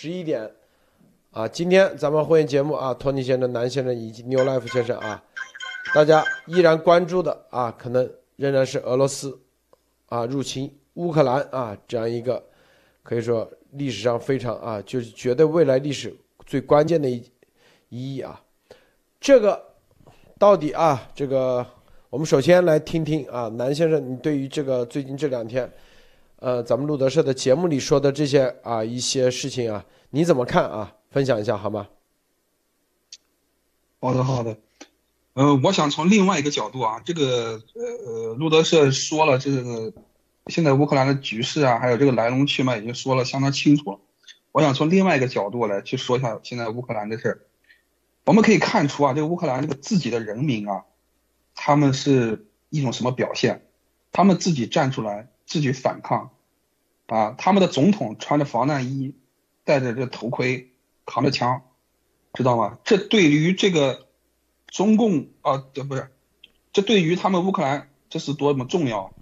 十一点，啊，今天咱们会员节目啊，托尼先生、南先生以及 New Life 先生啊，大家依然关注的啊，可能仍然是俄罗斯啊入侵乌克兰啊这样一个可以说历史上非常啊，就是绝对未来历史最关键的一一啊。这个到底啊，这个我们首先来听听啊，南先生，你对于这个最近这两天。呃，咱们路德社的节目里说的这些啊一些事情啊，你怎么看啊？分享一下好吗？好的，好的。呃，我想从另外一个角度啊，这个呃路德社说了这个现在乌克兰的局势啊，还有这个来龙去脉已经说了相当清楚了。我想从另外一个角度来去说一下现在乌克兰的事儿。我们可以看出啊，这个乌克兰这个自己的人民啊，他们是一种什么表现？他们自己站出来。自己反抗，啊，他们的总统穿着防弹衣，戴着这头盔，扛着枪，知道吗？这对于这个中共啊，这不是，这对于他们乌克兰这是多么重要，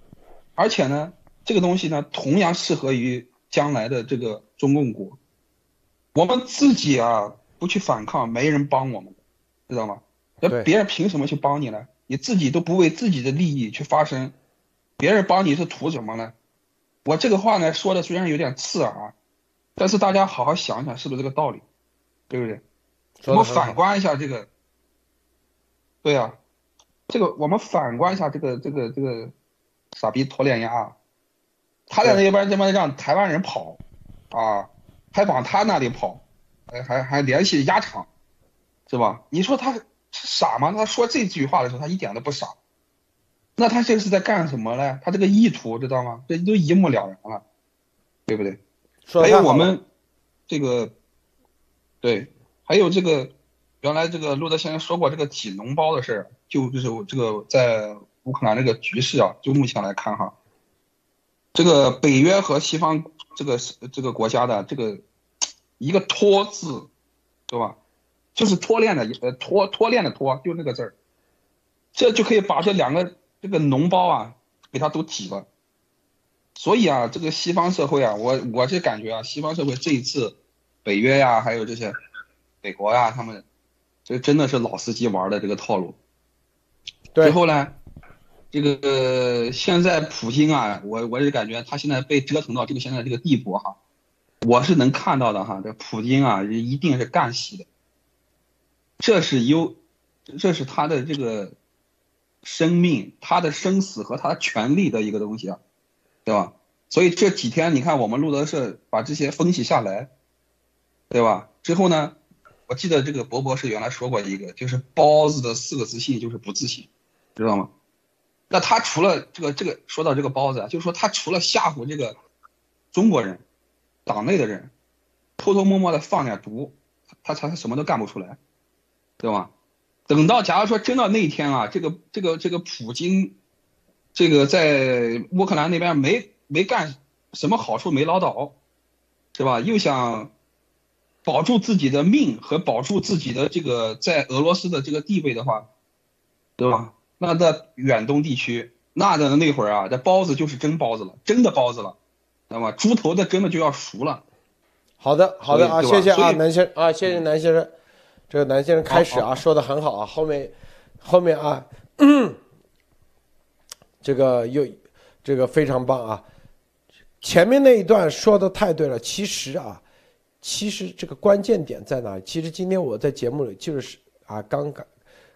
而且呢，这个东西呢，同样适合于将来的这个中共国。我们自己啊，不去反抗，没人帮我们，知道吗？那别人凭什么去帮你呢？你自己都不为自己的利益去发声。别人帮你是图什么呢？我这个话呢说的虽然有点刺耳，啊但是大家好好想想是不是这个道理，对不对？我们反观一下这个，对呀，这个我们反观一下这个这个这个傻逼托连亚，他在那边他妈让台湾人跑，啊，还往他那里跑，还还还联系鸭场，是吧？你说他傻吗？他说这句话的时候，他一点都不傻。那他这是在干什么呢？他这个意图知道吗？这都一目了然了，对不对？还有我们这个，对，还有这个，原来这个路德先生说过这个挤脓包的事儿，就就是这个在乌克兰这个局势啊，就目前来看哈，这个北约和西方这个这个国家的这个一个拖字，对吧？就是拖链的呃拖拖链的拖，就那个字儿，这就可以把这两个。这个脓包啊，给他都挤了，所以啊，这个西方社会啊，我我是感觉啊，西方社会这一次，北约呀，还有这些美国呀，他们这真的是老司机玩的这个套路。最后呢，这个现在普京啊，我我是感觉他现在被折腾到这个现在这个地步哈，我是能看到的哈，这普京啊，一定是干系的，这是优，这是他的这个。生命，他的生死和他权利的一个东西啊，对吧？所以这几天你看，我们路德社把这些分析下来，对吧？之后呢，我记得这个博博士原来说过一个，就是包子的四个自信就是不自信，知道吗？那他除了这个这个说到这个包子啊，就是说他除了吓唬这个中国人，党内的人，偷偷摸摸的放点毒，他他他什么都干不出来，对吧？等到假如说真到那一天啊，这个这个这个普京，这个在乌克兰那边没没干什么好处没捞到，是吧？又想保住自己的命和保住自己的这个在俄罗斯的这个地位的话，对吧？那在远东地区，那的那会儿啊，这包子就是真包子了，真的包子了，知道吗？猪头的真的就要熟了。好的，好的啊，谢谢啊，南先啊，谢谢南先生。这个男先生开始啊，说的很好啊，后面，后面啊，这个又，这个非常棒啊，前面那一段说的太对了。其实啊，其实这个关键点在哪里？其实今天我在节目里就是啊，刚刚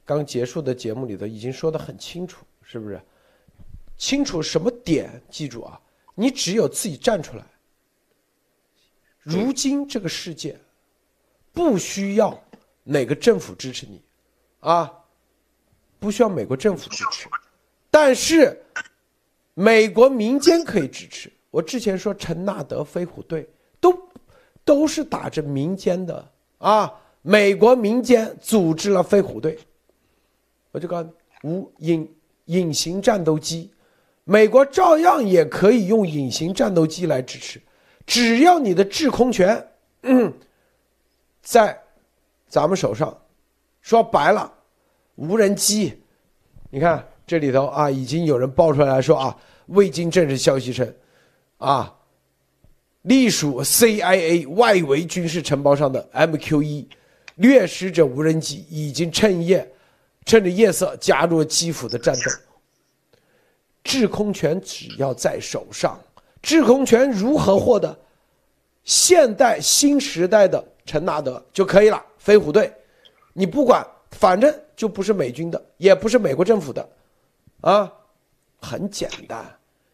刚结束的节目里头已经说的很清楚，是不是？清楚什么点？记住啊，你只有自己站出来。如今这个世界不需要。哪个政府支持你，啊，不需要美国政府支持，但是美国民间可以支持。我之前说陈纳德飞虎队都都是打着民间的啊，美国民间组织了飞虎队。我就告诉你，无隐隐形战斗机，美国照样也可以用隐形战斗机来支持，只要你的制空权在。咱们手上，说白了，无人机，你看这里头啊，已经有人爆出来说啊，未经证实消息称，啊，隶属 CIA 外围军事承包商的 MQ-1 掠食者无人机已经趁夜，趁着夜色加入了基辅的战斗。制空权只要在手上，制空权如何获得？现代新时代的陈纳德就可以了。飞虎队，你不管，反正就不是美军的，也不是美国政府的，啊，很简单，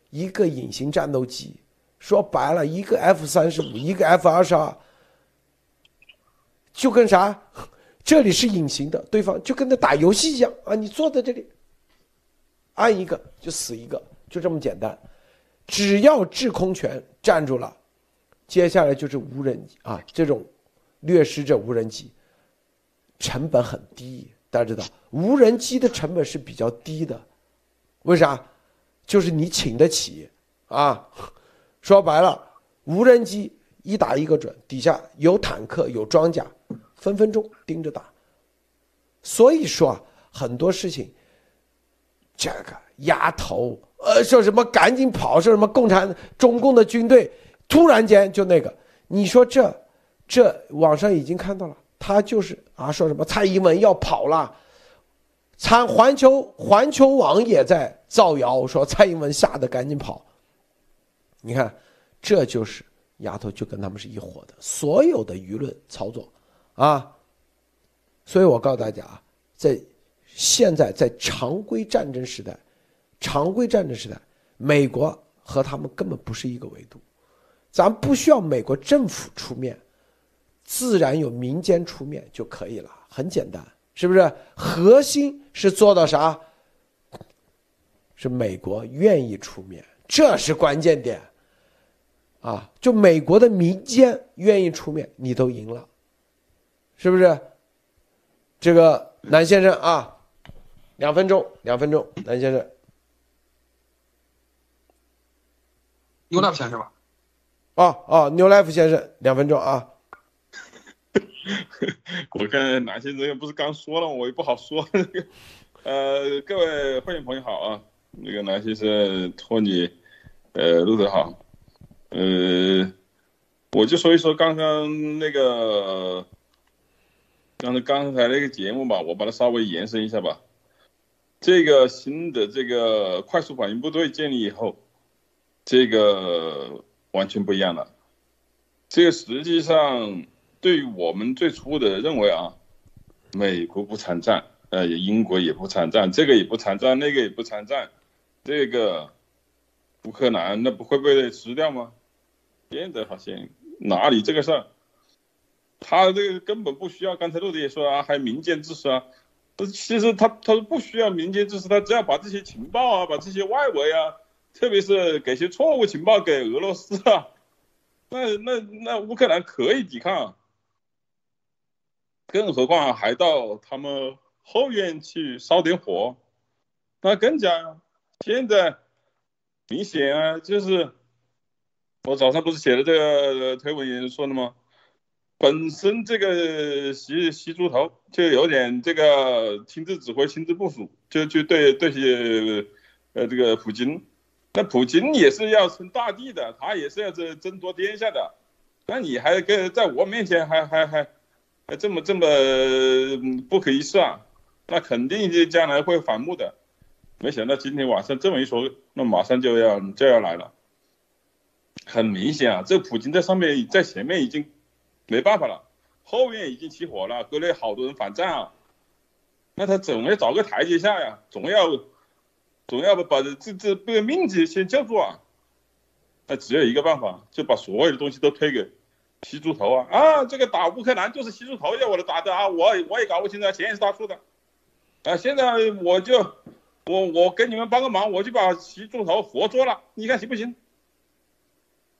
一个隐形战斗机。说白了，一个 F 三十五，一个 F 二十二，就跟啥？这里是隐形的，对方就跟那打游戏一样啊！你坐在这里，按一个就死一个，就这么简单。只要制空权占住了，接下来就是无人机啊，这种掠食者无人机，成本很低。大家知道，无人机的成本是比较低的，为啥？就是你请得起啊。说白了，无人机一打一个准，底下有坦克有装甲，分分钟盯着打。所以说啊，很多事情，这个丫头，呃，说什么赶紧跑，说什么共产中共的军队突然间就那个，你说这这网上已经看到了，他就是啊，说什么蔡英文要跑了，参环球环球网也在造谣说蔡英文吓得赶紧跑。你看，这就是丫头就跟他们是一伙的，所有的舆论操作，啊，所以我告诉大家啊，在现在在常规战争时代，常规战争时代，美国和他们根本不是一个维度，咱不需要美国政府出面，自然有民间出面就可以了，很简单，是不是？核心是做到啥？是美国愿意出面。这是关键点，啊，就美国的民间愿意出面，你都赢了，是不是？这个南先生啊，两分钟，两分钟，南先生，New Life 先生吧？哦哦牛来福先生，两分钟啊。我看南先生又不是刚说了，我也不好说。呃，各位会员朋友好啊。那个南先生托你，呃，录的好，呃，我就说一说刚刚那个，刚才刚才那个节目吧，我把它稍微延伸一下吧。这个新的这个快速反应部队建立以后，这个完全不一样了。这个实际上对于我们最初的认为啊，美国不参战，呃，英国也不参战，这个也不参战，那个也不参战。这个乌克兰那不会被吃掉吗？现在发现哪里这个事儿，他这个根本不需要。刚才陆德也说啊，还有民间支持啊。其实他他不需要民间支持，他只要把这些情报啊，把这些外围啊，特别是给些错误情报给俄罗斯啊，那那那乌克兰可以抵抗。更何况还到他们后院去烧点火，那更加。现在明显啊，就是我早上不是写了这个推文也说的吗？本身这个习习猪头就有点这个亲自指挥、亲自部署，就就对对些呃这个普京，那普京也是要称大帝的，他也是要争争夺天下的，那你还跟在我面前还还还还这么这么不可一世啊？那肯定就将来会反目的。没想到今天晚上这么一说，那马上就要就要来了。很明显啊，这普京在上面在前面已经没办法了，后面已经起火了，国内好多人反战啊。那他总要找个台阶下呀，总要总要把这这这个命子先叫住啊。那只有一个办法，就把所有的东西都推给西猪头啊啊！这个打乌克兰就是西猪头要我的打的啊，我我也搞不清楚，钱也是他出的啊。现在我就。我我给你们帮个忙，我就把习猪头活捉了，你看行不行？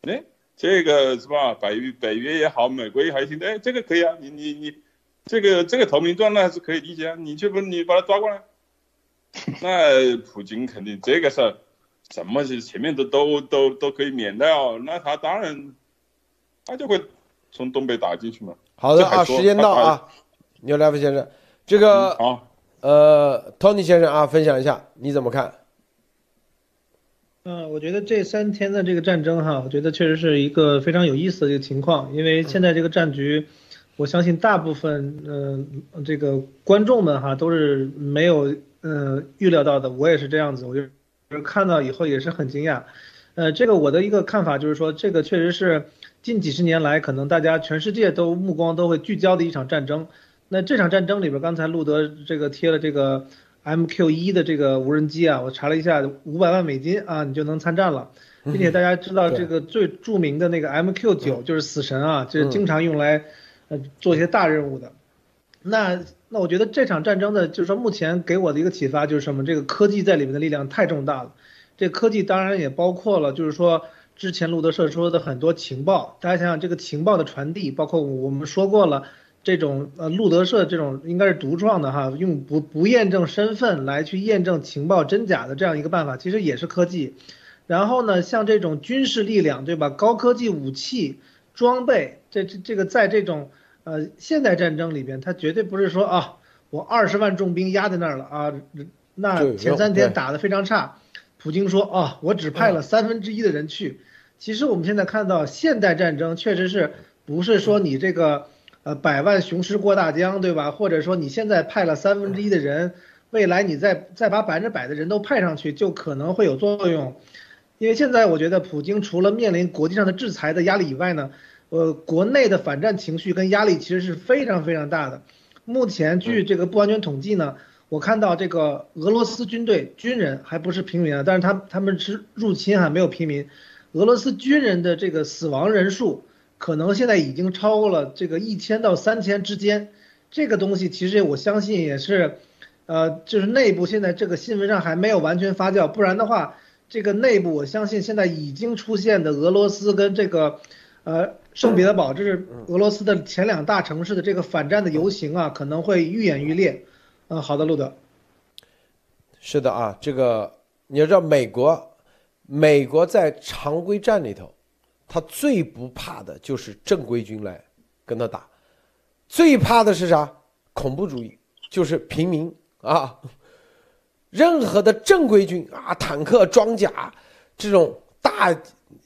哎，这个是吧？北约北约也好，美国也好，行哎，这个可以啊，你你你，这个这个投名状那还是可以理解啊，你去不你把他抓过来。那普京肯定这个事儿，什么是前面的都都都可以免掉，那他当然他就会从东北打进去嘛。好的啊，时间到啊，牛来福先生，这个好。呃，Tony 先生啊，分享一下你怎么看？嗯，我觉得这三天的这个战争哈，我觉得确实是一个非常有意思的一个情况，因为现在这个战局，我相信大部分嗯这个观众们哈都是没有嗯预料到的，我也是这样子，我就看到以后也是很惊讶。呃，这个我的一个看法就是说，这个确实是近几十年来可能大家全世界都目光都会聚焦的一场战争。那这场战争里边，刚才路德这个贴了这个。MQ 一的这个无人机啊，我查了一下，五百万美金啊，你就能参战了，并且大家知道这个最著名的那个 MQ 九就是死神啊，就是经常用来呃做一些大任务的。那那我觉得这场战争的，就是说目前给我的一个启发就是什么？这个科技在里面的力量太重大了。这科技当然也包括了，就是说之前路德社说的很多情报，大家想想这个情报的传递，包括我们说过了。这种呃，路德社这种应该是独创的哈，用不不验证身份来去验证情报真假的这样一个办法，其实也是科技。然后呢，像这种军事力量，对吧？高科技武器装备，这这这个在这种呃现代战争里边，它绝对不是说啊，我二十万重兵压在那儿了啊，那前三天打得非常差，普京说啊，我只派了三分之一的人去。其实我们现在看到现代战争确实是不是说你这个。呃，百万雄师过大江，对吧？或者说你现在派了三分之一的人，未来你再再把百分之百的人都派上去，就可能会有作用。因为现在我觉得普京除了面临国际上的制裁的压力以外呢，呃，国内的反战情绪跟压力其实是非常非常大的。目前据这个不完全统计呢，我看到这个俄罗斯军队军人还不是平民啊，但是他他们是入侵还没有平民，俄罗斯军人的这个死亡人数。可能现在已经超过了这个一千到三千之间，这个东西其实我相信也是，呃，就是内部现在这个新闻上还没有完全发酵，不然的话，这个内部我相信现在已经出现的俄罗斯跟这个，呃，圣彼得堡，这是俄罗斯的前两大城市的这个反战的游行啊，可能会愈演愈烈。嗯，好的，路德。是的啊，这个你要知道，美国，美国在常规战里头。他最不怕的就是正规军来跟他打，最怕的是啥？恐怖主义，就是平民啊。任何的正规军啊，坦克、装甲这种大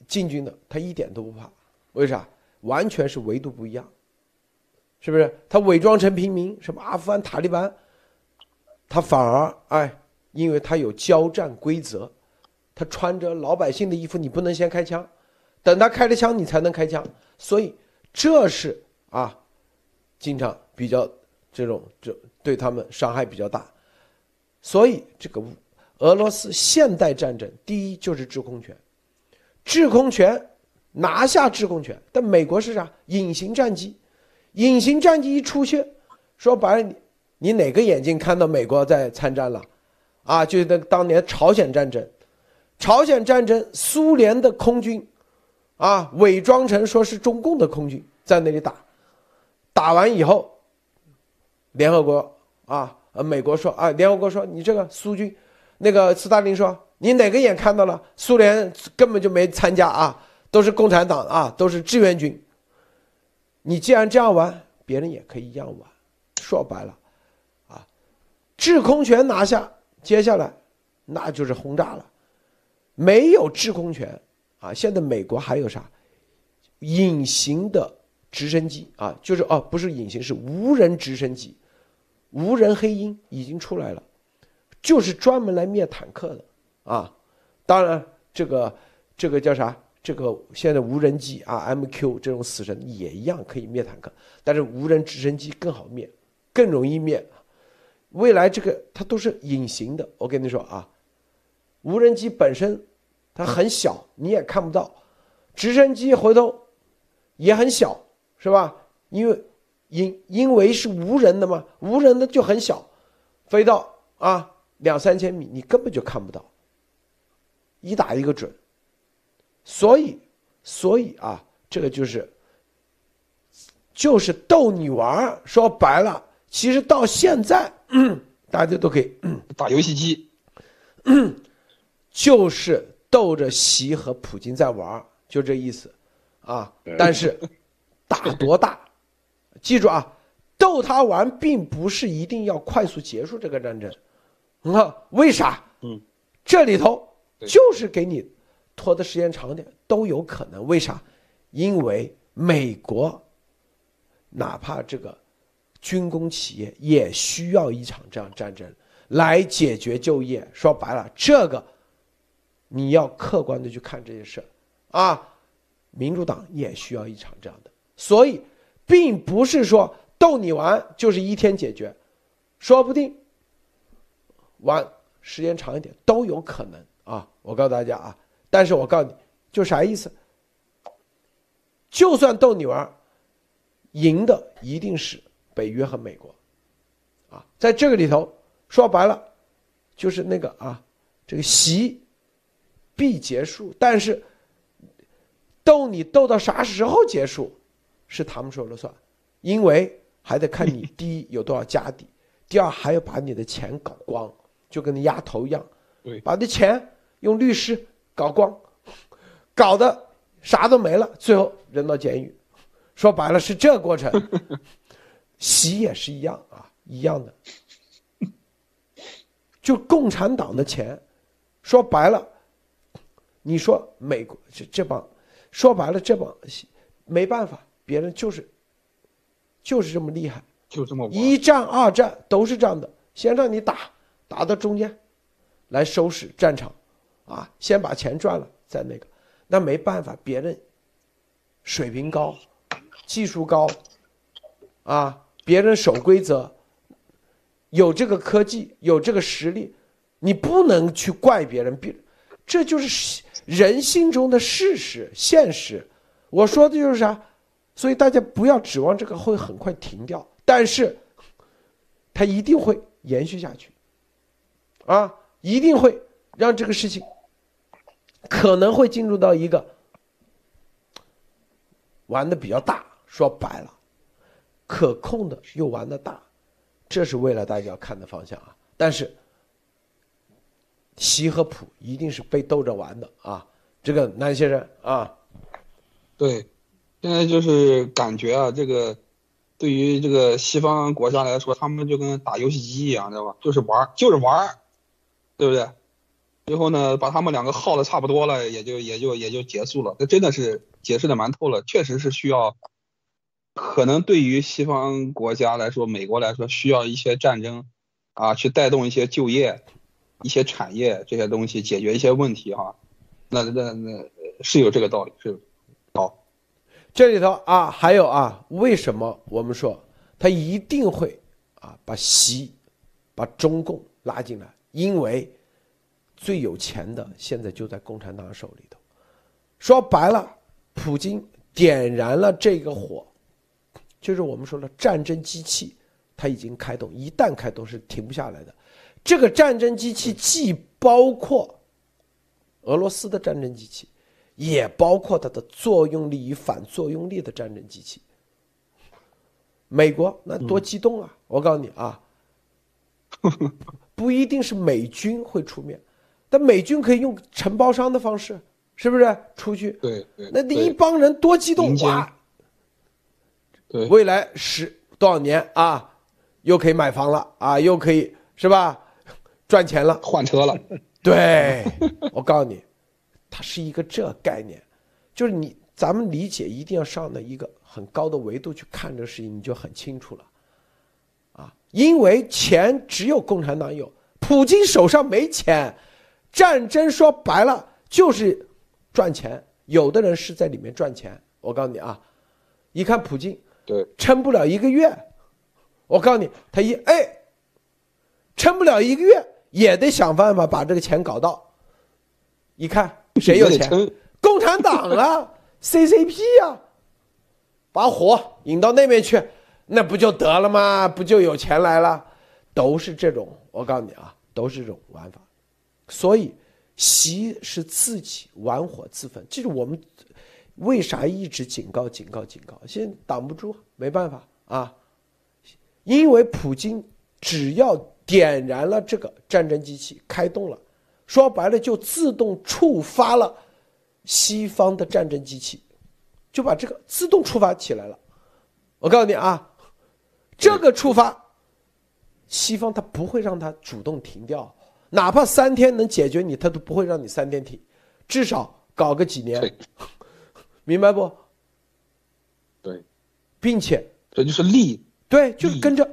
进军的，他一点都不怕。为啥？完全是维度不一样，是不是？他伪装成平民，什么阿富汗塔利班，他反而哎，因为他有交战规则，他穿着老百姓的衣服，你不能先开枪。等他开了枪，你才能开枪，所以这是啊，经常比较这种这对他们伤害比较大，所以这个俄罗斯现代战争第一就是制空权，制空权拿下制空权，但美国是啥？隐形战机，隐形战机一出现，说白了你哪个眼睛看到美国在参战了？啊，就那当年朝鲜战争，朝鲜战争苏联的空军。啊，伪装成说是中共的空军在那里打，打完以后，联合国啊，呃，美国说啊，联合国说你这个苏军，那个斯大林说你哪个眼看到了？苏联根本就没参加啊，都是共产党啊，都是志愿军。你既然这样玩，别人也可以一样玩。说白了，制空权拿下，接下来那就是轰炸了，没有制空权。啊，现在美国还有啥隐形的直升机啊？就是哦，不是隐形，是无人直升机，无人黑鹰已经出来了，就是专门来灭坦克的啊。当然，这个这个叫啥？这个现在无人机啊，MQ 这种死神也一样可以灭坦克，但是无人直升机更好灭，更容易灭。未来这个它都是隐形的，我跟你说啊，无人机本身。它很小，你也看不到。直升机回头也很小，是吧？因为因因为是无人的嘛，无人的就很小，飞到啊两三千米，你根本就看不到，一打一个准。所以，所以啊，这个就是就是逗你玩说白了，其实到现在，大家都可以 打游戏机，就是。逗着习和普京在玩就这意思，啊！但是打多大？记住啊，逗他玩并不是一定要快速结束这个战争，你看？为啥？嗯，这里头就是给你拖的时间长点都有可能。为啥？因为美国哪怕这个军工企业也需要一场这样战争来解决就业。说白了，这个你要客观的去看这些事啊。民主党也需要一场这样的，所以并不是说逗你玩就是一天解决，说不定玩时间长一点都有可能啊！我告诉大家啊，但是我告诉你，就啥意思？就算逗你玩，赢的一定是北约和美国，啊，在这个里头说白了，就是那个啊，这个习必结束，但是。斗你斗到啥时候结束，是他们说了算，因为还得看你 第一有多少家底，第二还要把你的钱搞光，就跟那丫头一样，对，把那钱用律师搞光，搞得啥都没了，最后扔到监狱。说白了是这过程，洗也是一样啊，一样的，就共产党的钱，说白了，你说美国这这帮。说白了，这帮没办法，别人就是就是这么厉害，就这么一战、二战都是这样的，先让你打，打到中间来收拾战场，啊，先把钱赚了再那个，那没办法，别人水平高，技术高，啊，别人守规则，有这个科技，有这个实力，你不能去怪别人，别这就是。人性中的事实、现实，我说的就是啥，所以大家不要指望这个会很快停掉，但是，它一定会延续下去，啊，一定会让这个事情可能会进入到一个玩的比较大，说白了，可控的又玩的大，这是未来大家要看的方向啊，但是。习和普一定是被逗着玩的啊！这个南先生啊，对，现在就是感觉啊，这个对于这个西方国家来说，他们就跟打游戏机一样，知道吧？就是玩，就是玩，对不对？最后呢，把他们两个耗的差不多了，也就也就也就结束了。这真的是解释的蛮透了，确实是需要，可能对于西方国家来说，美国来说，需要一些战争啊，去带动一些就业。一些产业这些东西解决一些问题哈，那那那是有这个道理是，好，这里头啊还有啊为什么我们说他一定会啊把习把中共拉进来？因为最有钱的现在就在共产党手里头。说白了，普京点燃了这个火，就是我们说的战争机器，它已经开动，一旦开动是停不下来的。这个战争机器既包括俄罗斯的战争机器，也包括它的作用力与反作用力的战争机器。美国那多激动啊！我告诉你啊，不一定是美军会出面，但美军可以用承包商的方式，是不是出去？对对。那一帮人多激动哇！对，未来十多少年啊，又可以买房了啊，又可以是吧？赚钱了，换车了。对，我告诉你，它是一个这概念，就是你咱们理解一定要上的一个很高的维度去看这个事情，你就很清楚了。啊，因为钱只有共产党有，普京手上没钱，战争说白了就是赚钱。有的人是在里面赚钱，我告诉你啊，一看普京，对，撑不了一个月，我告诉你，他一哎，撑不了一个月。也得想办法把这个钱搞到。一看谁有钱？共产党啊，CCP 啊，把火引到那边去，那不就得了吗？不就有钱来了？都是这种，我告诉你啊，都是这种玩法。所以，习是自己玩火自焚。这是我们为啥一直警告、警告、警告？现在挡不住，没办法啊。因为普京只要。点燃了这个战争机器，开动了，说白了就自动触发了西方的战争机器，就把这个自动触发起来了。我告诉你啊，这个触发，西方他不会让它主动停掉，哪怕三天能解决你，他都不会让你三天停，至少搞个几年，明白不？对，并且这就是利，对，就是跟着，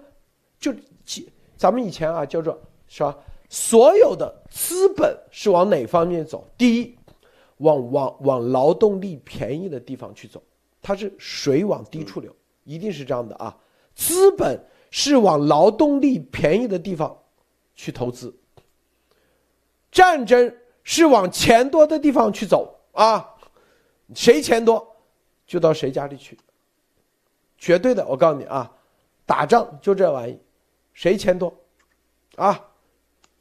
就其咱们以前啊叫做是吧？所有的资本是往哪方面走？第一，往往往劳动力便宜的地方去走，它是水往低处流，一定是这样的啊。资本是往劳动力便宜的地方去投资，战争是往钱多的地方去走啊，谁钱多就到谁家里去，绝对的，我告诉你啊，打仗就这玩意，谁钱多，啊，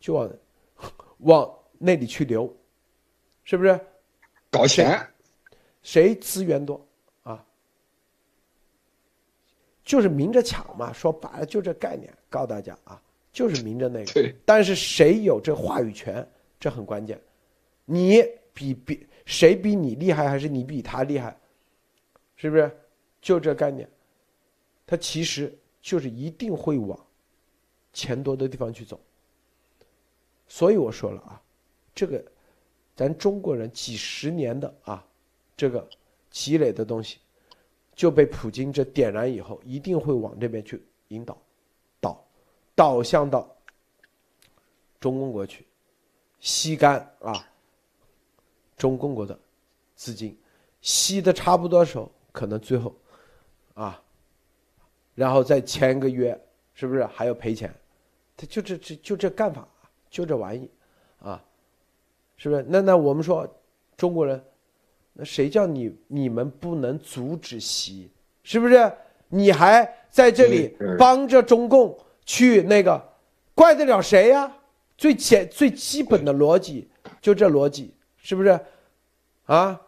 就往 往那里去流，是不是？搞钱，谁资源多啊？就是明着抢嘛，说白了就这概念，告诉大家啊，就是明着那个。对，但是谁有这话语权，这很关键。你比比谁比你厉害，还是你比他厉害？是不是？就这概念，他其实就是一定会往钱多的地方去走。所以我说了啊，这个咱中国人几十年的啊，这个积累的东西，就被普京这点燃以后，一定会往这边去引导，导导向到中共国去，吸干啊中共国的资金，吸的差不多的时候，可能最后啊，然后再签个约，是不是还要赔钱？他就这这就这干法，就这玩意，啊，是不是？那那我们说中国人，那谁叫你你们不能阻止吸？是不是？你还在这里帮着中共去那个，怪得了谁呀、最简最基本的逻辑就这逻辑，是不是？啊，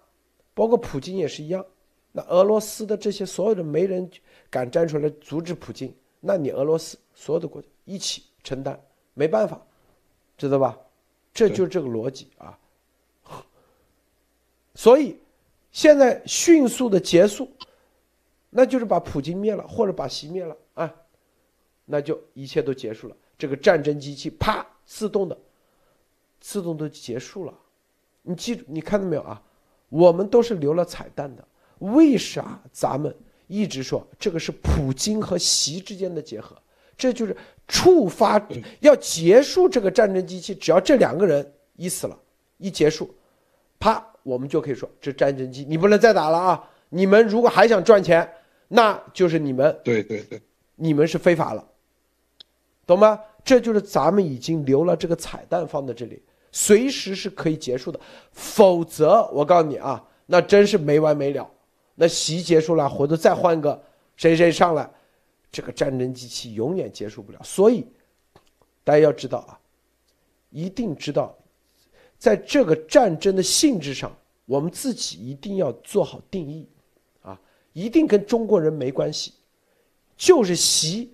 包括普京也是一样。那俄罗斯的这些所有的没人敢站出来阻止普京，那你俄罗斯所有的国家一起承担，没办法，知道吧？这就是这个逻辑啊。所以现在迅速的结束，那就是把普京灭了，或者把习灭了啊，那就一切都结束了。这个战争机器啪自动的，自动都结束了。你记住，你看到没有啊？我们都是留了彩蛋的。为啥咱们一直说这个是普京和习之间的结合？这就是触发要结束这个战争机器，只要这两个人一死了，一结束，啪，我们就可以说这战争机你不能再打了啊！你们如果还想赚钱，那就是你们对对对，你们是非法了，懂吗？这就是咱们已经留了这个彩蛋放在这里，随时是可以结束的。否则，我告诉你啊，那真是没完没了。那习结束了，回头再换个谁谁上来，这个战争机器永远结束不了。所以，大家要知道啊，一定知道，在这个战争的性质上，我们自己一定要做好定义，啊，一定跟中国人没关系，就是习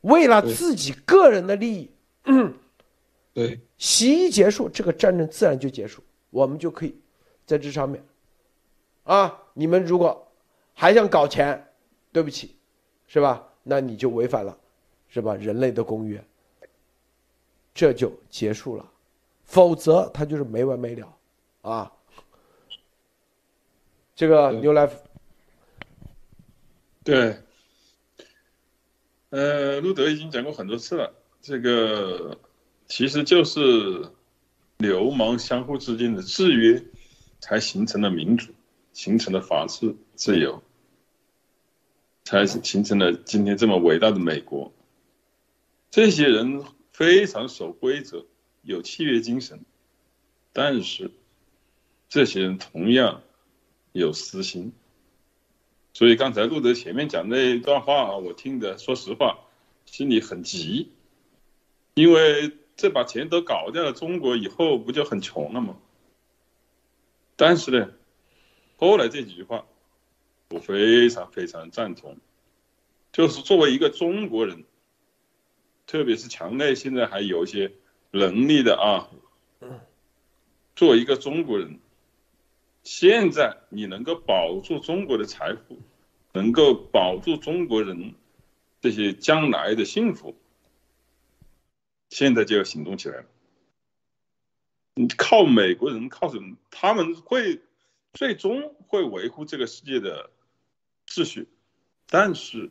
为了自己个人的利益，对，习一结束，这个战争自然就结束，我们就可以在这上面，啊，你们如果还想搞钱，对不起，是吧？那你就违反了，是吧？人类的公约，这就结束了，否则他就是没完没了，啊。这个对牛来对，呃，路德已经讲过很多次了，这个其实就是流氓相互之间的制约，才形成了民主，形成了法治自由，才形成了今天这么伟大的美国。这些人非常守规则，有契约精神，但是这些人同样有私心。所以刚才路德前面讲那一段话，我听的说实话心里很急，因为这把钱都搞掉了，中国以后不就很穷了吗？但是呢，后来这几句话我非常非常赞同，就是作为一个中国人，特别是墙内现在还有一些能力的啊，作为一个中国人。现在你能够保住中国的财富，能够保住中国人这些将来的幸福，现在就要行动起来了。你靠美国人，靠什么？他们会最终会维护这个世界的秩序，但是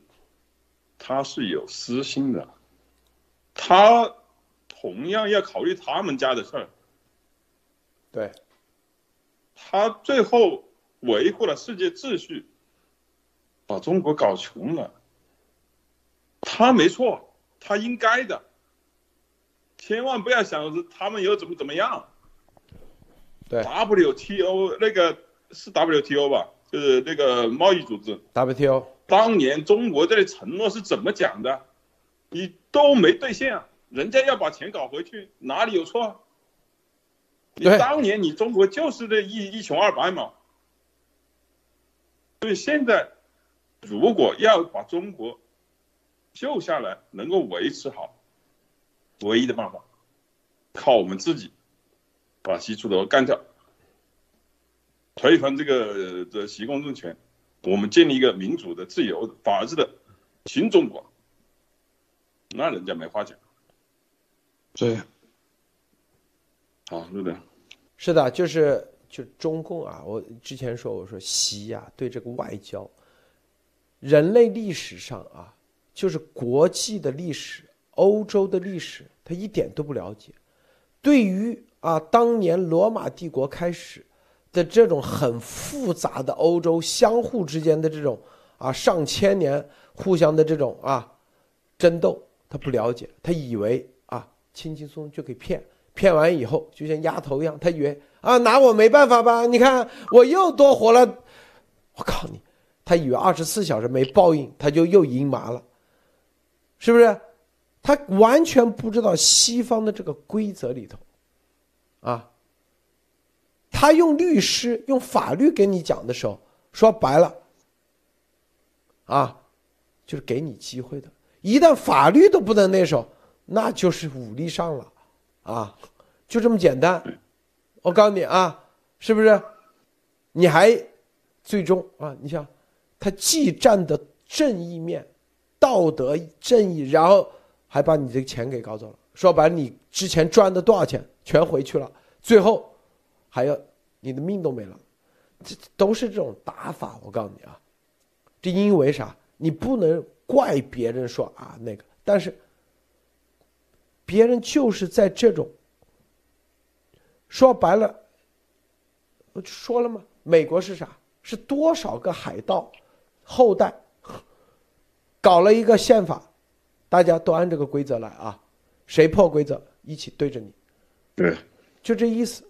他是有私心的，他同样要考虑他们家的事儿。对，他最后维护了世界秩序，把中国搞穷了。他没错，他应该的。千万不要想着他们又怎么怎么样。对，WTO 那个是 WTO 吧？就是那个贸易组织。WTO 当年中国这里承诺是怎么讲的？你都没兑现啊！人家要把钱搞回去，哪里有错？你当年你中国就是这一一穷二白嘛。所以现在，如果要把中国救下来，能够维持好，唯一的办法，靠我们自己。把习主席干掉，推翻这个的习共政权，我们建立一个民主的、自由的、法治的新中国，那人家没话讲。对，好，是的，是的，就是就中共啊，我之前说我说习呀，对这个外交，人类历史上啊，就是国际的历史、欧洲的历史，他一点都不了解，对于。啊，当年罗马帝国开始的这种很复杂的欧洲相互之间的这种啊上千年互相的这种啊争斗，他不了解，他以为啊轻轻松松就可以骗，骗完以后就像丫头一样，他以为啊拿我没办法吧？你看我又多活了，我靠你！他以为二十四小时没报应，他就又赢麻了，是不是？他完全不知道西方的这个规则里头。啊，他用律师、用法律跟你讲的时候，说白了，啊，就是给你机会的。一旦法律都不能那时候，那就是武力上了，啊，就这么简单。我告诉你啊，是不是？你还最终啊，你想，他既站的正义面、道德正义，然后还把你这个钱给搞走了。说白了，你之前赚的多少钱？全回去了，最后还要你的命都没了，这都是这种打法。我告诉你啊，这因为啥？你不能怪别人说啊那个，但是别人就是在这种说白了，我就说了嘛，美国是啥？是多少个海盗后代搞了一个宪法，大家都按这个规则来啊，谁破规则，一起对着你。对，就这意思。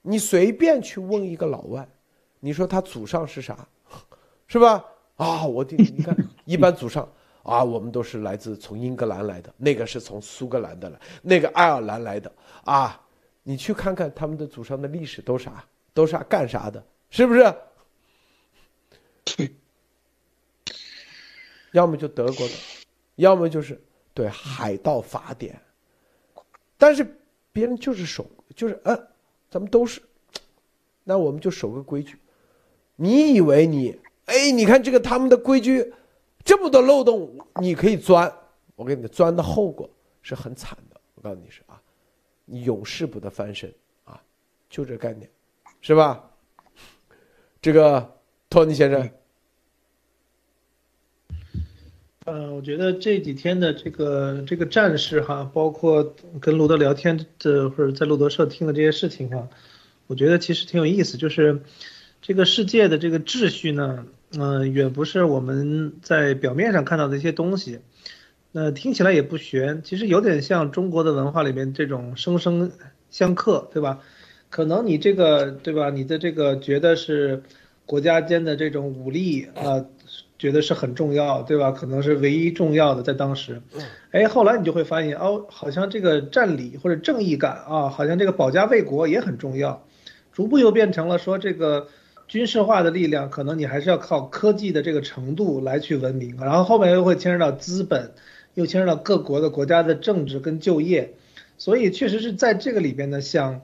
你随便去问一个老外，你说他祖上是啥，是吧？啊，我的，你看，一般祖上啊，我们都是来自从英格兰来的，那个是从苏格兰的来，那个爱尔兰来的啊。你去看看他们的祖上的历史都啥，都啥干啥的，是不是？要么就德国的，要么就是对海盗法典，但是。别人就是守，就是嗯，咱们都是，那我们就守个规矩。你以为你哎，你看这个他们的规矩这么多漏洞，你可以钻。我跟你钻的后果是很惨的。我告诉你是啊，你永世不得翻身啊，就这概念，是吧？这个托尼先生。呃，我觉得这几天的这个这个战事哈，包括跟路德聊天的或者在路德社听的这些事情哈，我觉得其实挺有意思。就是这个世界的这个秩序呢，嗯，远不是我们在表面上看到的一些东西。那听起来也不玄，其实有点像中国的文化里面这种生生相克，对吧？可能你这个对吧？你的这个觉得是国家间的这种武力啊。觉得是很重要，对吧？可能是唯一重要的，在当时，哎，后来你就会发现，哦，好像这个占理或者正义感啊，好像这个保家卫国也很重要，逐步又变成了说这个军事化的力量，可能你还是要靠科技的这个程度来去文明，然后后面又会牵扯到资本，又牵扯到各国的国家的政治跟就业，所以确实是在这个里边呢，想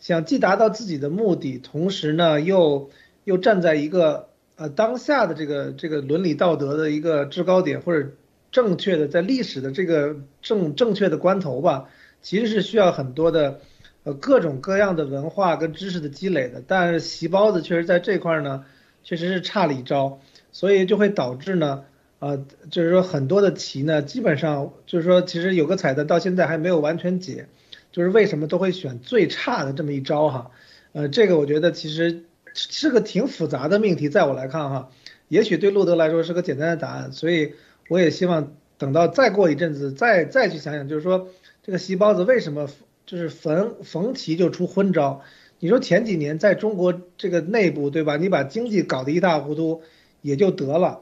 想既达到自己的目的，同时呢又又站在一个。呃，当下的这个这个伦理道德的一个制高点，或者正确的在历史的这个正正确的关头吧，其实是需要很多的呃各种各样的文化跟知识的积累的。但是席包子确实在这块呢，确实是差了一招，所以就会导致呢，呃，就是说很多的棋呢，基本上就是说其实有个彩蛋到现在还没有完全解，就是为什么都会选最差的这么一招哈，呃，这个我觉得其实是个挺复杂的命题，在我来看哈。也许对路德来说是个简单的答案，所以我也希望等到再过一阵子再再去想想，就是说这个席包子为什么就是逢逢棋就出昏招？你说前几年在中国这个内部对吧？你把经济搞得一塌糊涂也就得了，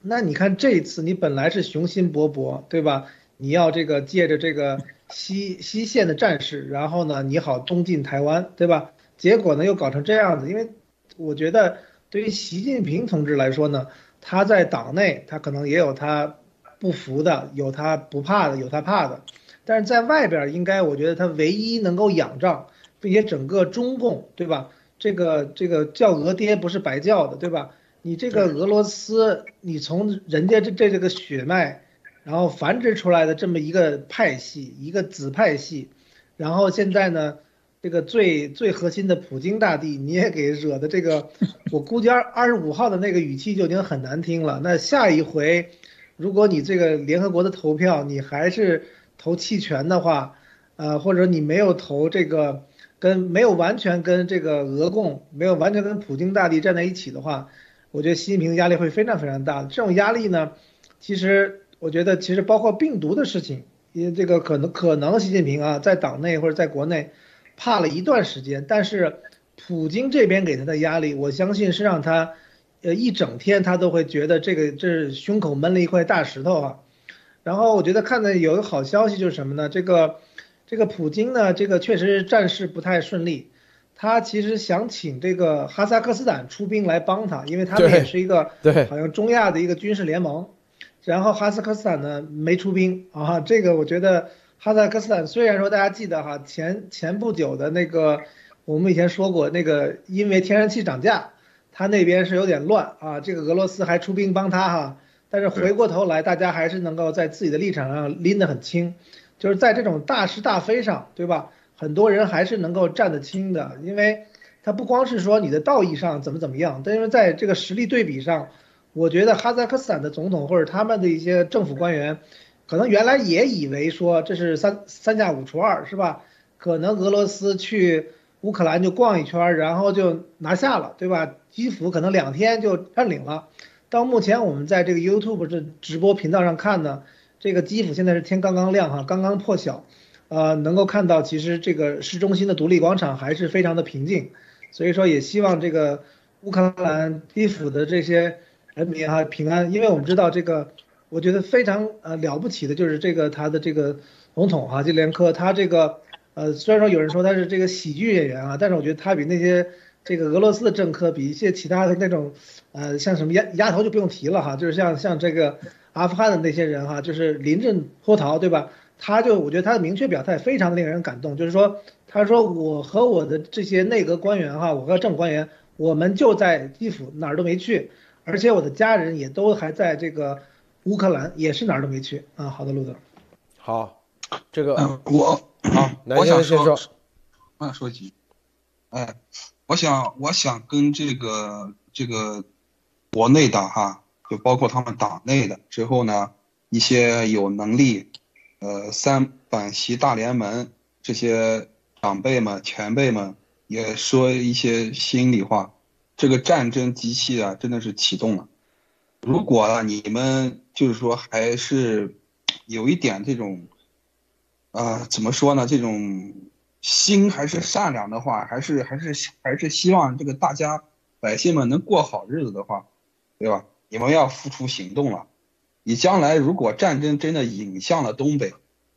那你看这一次你本来是雄心勃勃对吧？你要这个借着这个西西线的战事，然后呢你好东进台湾对吧？结果呢又搞成这样子，因为我觉得。对于习近平同志来说呢，他在党内他可能也有他不服的，有他不怕的，有他怕的，但是在外边应该我觉得他唯一能够仰仗，并且整个中共对吧？这个这个叫俄爹不是白叫的对吧？你这个俄罗斯，你从人家这这这个血脉，然后繁殖出来的这么一个派系，一个子派系，然后现在呢？这个最最核心的普京大帝，你也给惹的这个，我估计二二十五号的那个语气就已经很难听了。那下一回，如果你这个联合国的投票你还是投弃权的话，呃，或者你没有投这个，跟没有完全跟这个俄共没有完全跟普京大帝站在一起的话，我觉得习近平的压力会非常非常大。这种压力呢，其实我觉得其实包括病毒的事情，因为这个可能可能习近平啊在党内或者在国内。怕了一段时间，但是普京这边给他的压力，我相信是让他，呃，一整天他都会觉得这个这是胸口闷了一块大石头啊。然后我觉得看的有个好消息就是什么呢？这个这个普京呢，这个确实战事不太顺利，他其实想请这个哈萨克斯坦出兵来帮他，因为他们也是一个对好像中亚的一个军事联盟。然后哈萨克斯坦呢没出兵啊，这个我觉得。哈萨克斯坦虽然说大家记得哈前前不久的那个，我们以前说过那个因为天然气涨价，他那边是有点乱啊，这个俄罗斯还出兵帮他哈，但是回过头来大家还是能够在自己的立场上拎得很清，就是在这种大是大非上，对吧？很多人还是能够站得清的，因为他不光是说你的道义上怎么怎么样，但是在这个实力对比上，我觉得哈萨克斯坦的总统或者他们的一些政府官员。可能原来也以为说这是三三加五除二是吧？可能俄罗斯去乌克兰就逛一圈，然后就拿下了，对吧？基辅可能两天就占领了。到目前我们在这个 YouTube 这直播频道上看呢，这个基辅现在是天刚刚亮哈，刚刚破晓，呃，能够看到其实这个市中心的独立广场还是非常的平静。所以说也希望这个乌克兰基辅的这些人民哈平安，因为我们知道这个。我觉得非常呃了不起的就是这个他的这个总统哈，基连科，他这个呃虽然说有人说他是这个喜剧演员啊，但是我觉得他比那些这个俄罗斯的政客，比一些其他的那种呃像什么丫丫头就不用提了哈，就是像像这个阿富汗的那些人哈，就是临阵脱逃对吧？他就我觉得他的明确表态非常令人感动，就是说他说我和我的这些内阁官员哈，我和政府官员，我们就在基辅哪儿都没去，而且我的家人也都还在这个。乌克兰也是哪儿都没去啊。好的，陆总。好，这个我好，我想说，我想说几句。哎，我想，我想跟这个这个国内的哈，就包括他们党内的之后呢，一些有能力，呃，三板席大联盟这些长辈们、前辈们也说一些心里话。这个战争机器啊，真的是启动了。如果你们就是说还是有一点这种，呃，怎么说呢？这种心还是善良的话，还是还是还是希望这个大家百姓们能过好日子的话，对吧？你们要付出行动了。你将来如果战争真的引向了东北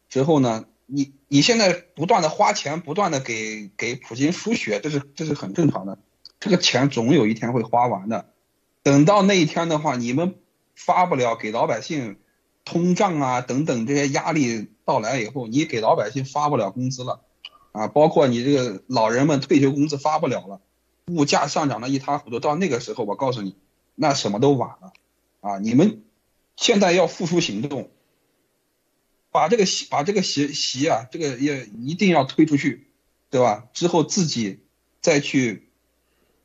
之后呢，你你现在不断的花钱，不断的给给普京输血，这是这是很正常的。这个钱总有一天会花完的。等到那一天的话，你们发不了给老百姓通胀啊等等这些压力到来以后，你给老百姓发不了工资了，啊，包括你这个老人们退休工资发不了了，物价上涨的一塌糊涂，到那个时候我告诉你，那什么都晚了，啊，你们现在要付出行动，把这个习把这个习习啊，这个也一定要推出去，对吧？之后自己再去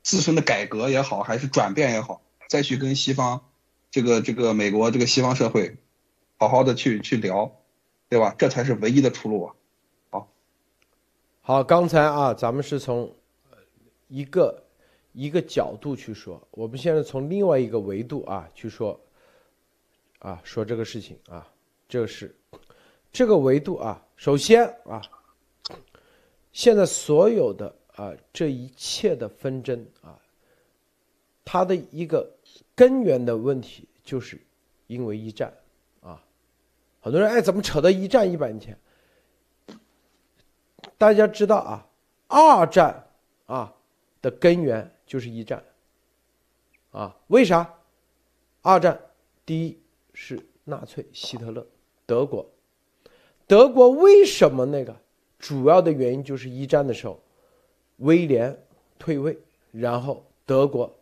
自身的改革也好，还是转变也好，再去跟西方这个这个美国这个西方社会好好的去去聊，对吧？这才是唯一的出路啊！好，好，刚才啊，咱们是从一个一个角度去说，我们现在从另外一个维度啊去说。啊，说这个事情啊，这是这个维度啊。首先啊，现在所有的啊这一切的纷争啊，它的一个根源的问题，就是因为一战啊。很多人哎，怎么扯到一战一百年前？大家知道啊，二战啊的根源就是一战啊。为啥？二战第一。是纳粹希特勒，德国，德国为什么那个主要的原因就是一战的时候，威廉退位，然后德国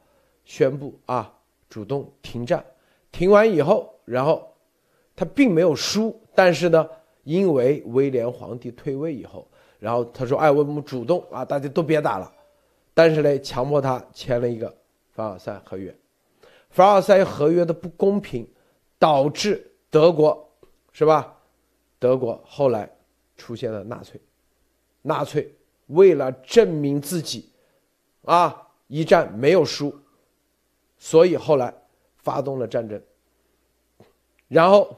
宣布啊主动停战，停完以后，然后他并没有输，但是呢，因为威廉皇帝退位以后，然后他说哎我们主动啊大家都别打了，但是呢强迫他签了一个凡尔赛合约，凡尔赛合约的不公平。导致德国，是吧？德国后来出现了纳粹，纳粹为了证明自己，啊，一战没有输，所以后来发动了战争。然后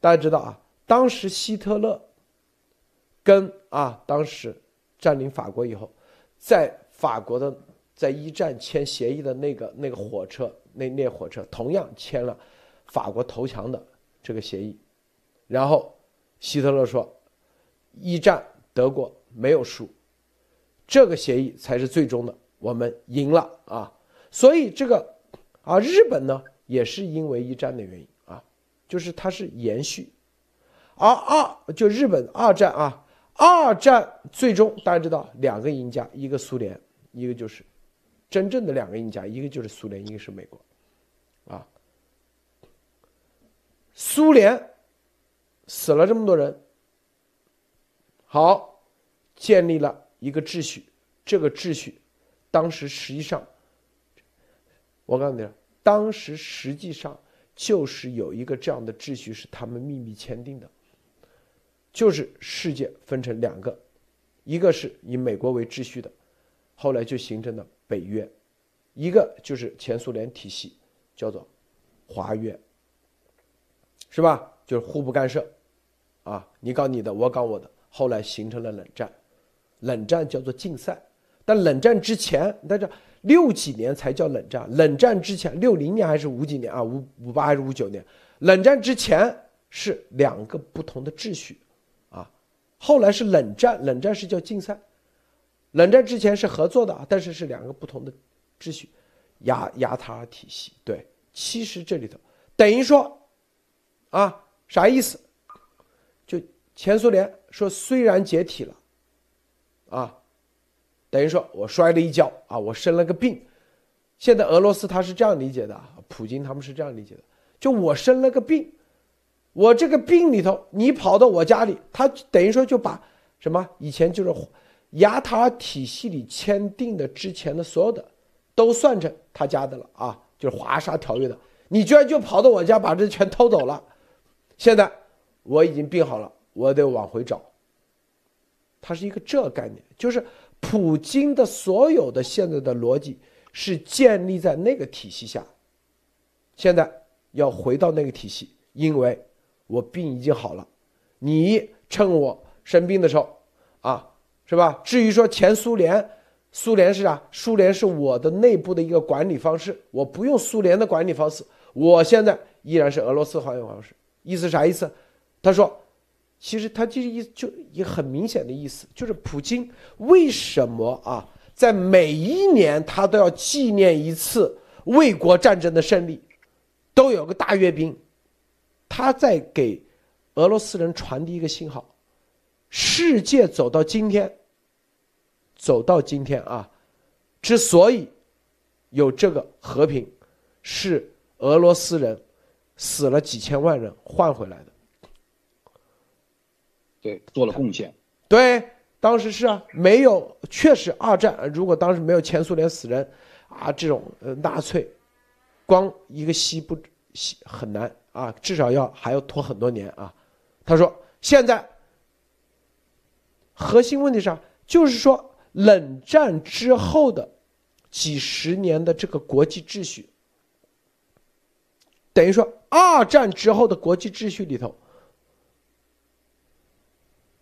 大家知道啊，当时希特勒跟啊，当时占领法国以后，在法国的在一战签协议的那个那个火车，那列火车同样签了。法国投降的这个协议，然后希特勒说，一战德国没有输，这个协议才是最终的，我们赢了啊！所以这个啊，日本呢也是因为一战的原因啊，就是它是延续，而二就日本二战啊，二战最终大家知道两个赢家，一个苏联，一个就是真正的两个赢家，一个就是苏联，一个是美国，啊。苏联死了这么多人，好，建立了一个秩序。这个秩序，当时实际上，我告诉你，当时实际上就是有一个这样的秩序是他们秘密签订的，就是世界分成两个，一个是以美国为秩序的，后来就形成了北约，一个就是前苏联体系，叫做华约。是吧？就是互不干涉，啊，你搞你的，我搞我的，后来形成了冷战。冷战叫做竞赛，但冷战之前，在这六几年才叫冷战。冷战之前，六零年还是五几年啊？五五八还是五九年？冷战之前是两个不同的秩序，啊，后来是冷战。冷战是叫竞赛，冷战之前是合作的啊，但是是两个不同的秩序，亚亚塔尔体系。对，其实这里头等于说。啊，啥意思？就前苏联说虽然解体了，啊，等于说我摔了一跤啊，我生了个病。现在俄罗斯他是这样理解的，普京他们是这样理解的，就我生了个病，我这个病里头，你跑到我家里，他等于说就把什么以前就是雅塔体系里签订的之前的所有的都算成他家的了啊，就是华沙条约的，你居然就跑到我家把这全偷走了。现在我已经病好了，我得往回找。它是一个这概念，就是普京的所有的现在的逻辑是建立在那个体系下。现在要回到那个体系，因为我病已经好了，你趁我生病的时候啊，是吧？至于说前苏联，苏联是啥？苏联是我的内部的一个管理方式，我不用苏联的管理方式，我现在依然是俄罗斯管理方式。意思啥意思？他说，其实他这个意思就也很明显的意思，就是普京为什么啊，在每一年他都要纪念一次卫国战争的胜利，都有个大阅兵，他在给俄罗斯人传递一个信号：世界走到今天，走到今天啊，之所以有这个和平，是俄罗斯人。死了几千万人换回来的。对，做了贡献。对，当时是啊，没有，确实二战，如果当时没有前苏联死人，啊，这种呃纳粹，光一个西不西很难啊，至少要还要拖很多年啊。他说现在核心问题上就是说冷战之后的几十年的这个国际秩序，等于说二战之后的国际秩序里头。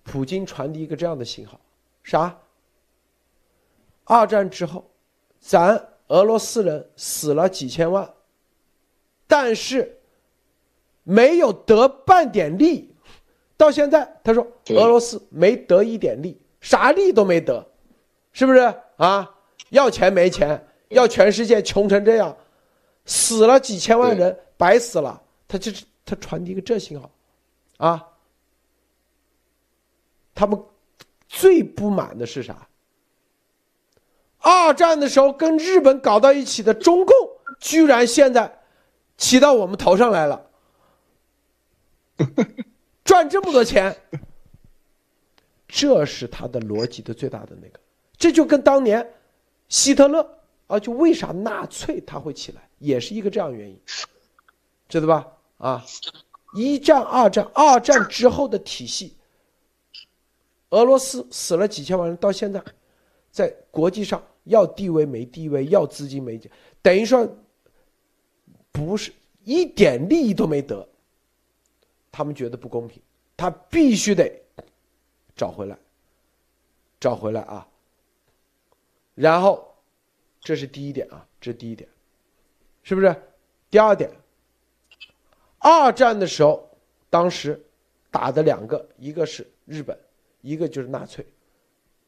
普京传递一个这样的信号，啥？二战之后，咱俄罗斯人死了几千万，但是没有得半点利。到现在，他说俄罗斯没得一点利，啥利都没得，是不是啊？要钱没钱，要全世界穷成这样，死了几千万人，白死了。他就是他传递一个这信号，啊。他们最不满的是啥？二战的时候跟日本搞到一起的中共，居然现在骑到我们头上来了，赚这么多钱，这是他的逻辑的最大的那个。这就跟当年希特勒啊，就为啥纳粹他会起来，也是一个这样原因，知道吧？啊，一战、二战、二战之后的体系。俄罗斯死了几千万人，到现在，在国际上要地位没地位，要资金没等于说，不是一点利益都没得。他们觉得不公平，他必须得找回来，找回来啊。然后，这是第一点啊，这是第一点，是不是？第二点，二战的时候，当时打的两个，一个是日本。一个就是纳粹，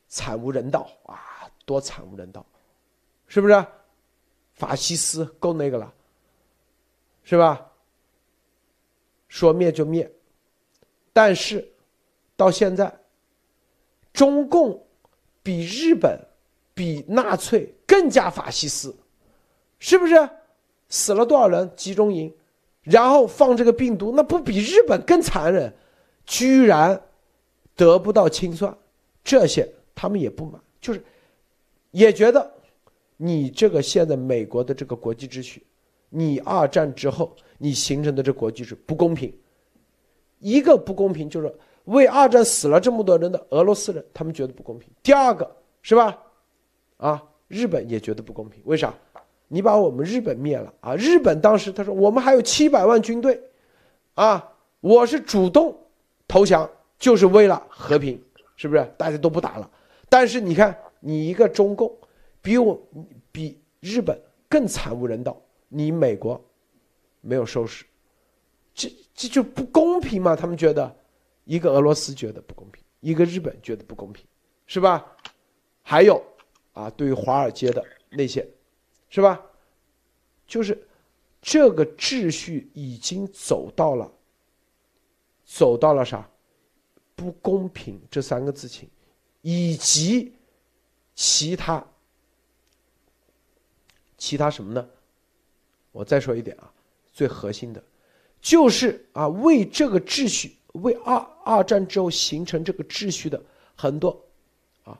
惨无人道啊，多惨无人道，是不是？法西斯够那个了，是吧？说灭就灭，但是到现在，中共比日本、比纳粹更加法西斯，是不是？死了多少人？集中营，然后放这个病毒，那不比日本更残忍？居然！得不到清算，这些他们也不满，就是也觉得你这个现在美国的这个国际秩序，你二战之后你形成的这国际秩序不公平。一个不公平就是为二战死了这么多人的俄罗斯人，他们觉得不公平。第二个是吧？啊，日本也觉得不公平。为啥？你把我们日本灭了啊？日本当时他说我们还有七百万军队，啊，我是主动投降。就是为了和平，是不是？大家都不打了。但是你看，你一个中共，比我比日本更惨无人道，你美国没有收拾，这这就不公平嘛？他们觉得，一个俄罗斯觉得不公平，一个日本觉得不公平，是吧？还有啊，对于华尔街的那些，是吧？就是这个秩序已经走到了，走到了啥？不公平这三个字情，以及其他其他什么呢？我再说一点啊，最核心的，就是啊，为这个秩序，为二二战之后形成这个秩序的很多啊，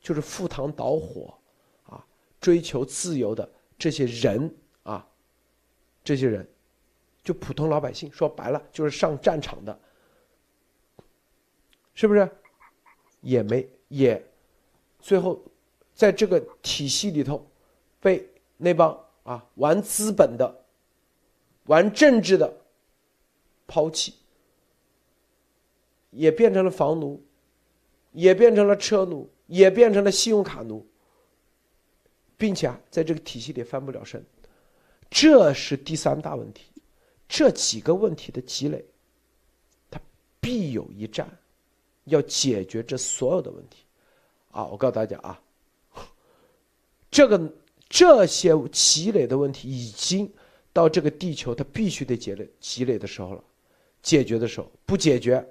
就是赴汤蹈火啊，追求自由的这些人啊，这些人，就普通老百姓，说白了就是上战场的。是不是，也没也，最后，在这个体系里头，被那帮啊玩资本的、玩政治的抛弃，也变成了房奴，也变成了车奴，也变成了信用卡奴，并且啊，在这个体系里翻不了身，这是第三大问题。这几个问题的积累，它必有一战。要解决这所有的问题，啊！我告诉大家啊，这个这些积累的问题已经到这个地球，它必须得积累积累的时候了。解决的时候不解决，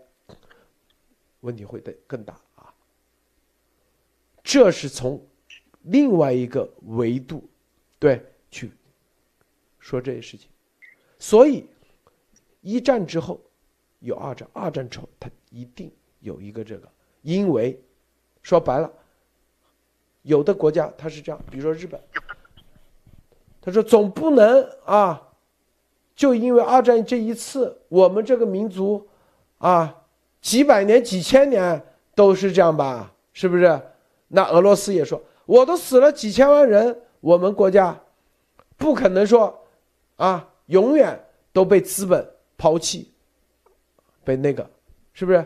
问题会得更大啊！这是从另外一个维度对去说这些事情，所以一战之后有二战，二战之后它一定有一个这个，因为说白了，有的国家它是这样，比如说日本，他说总不能啊，就因为二战这一次，我们这个民族啊，几百年、几千年都是这样吧？是不是？那俄罗斯也说，我都死了几千万人，我们国家不可能说啊，永远都被资本抛弃，被那个，是不是？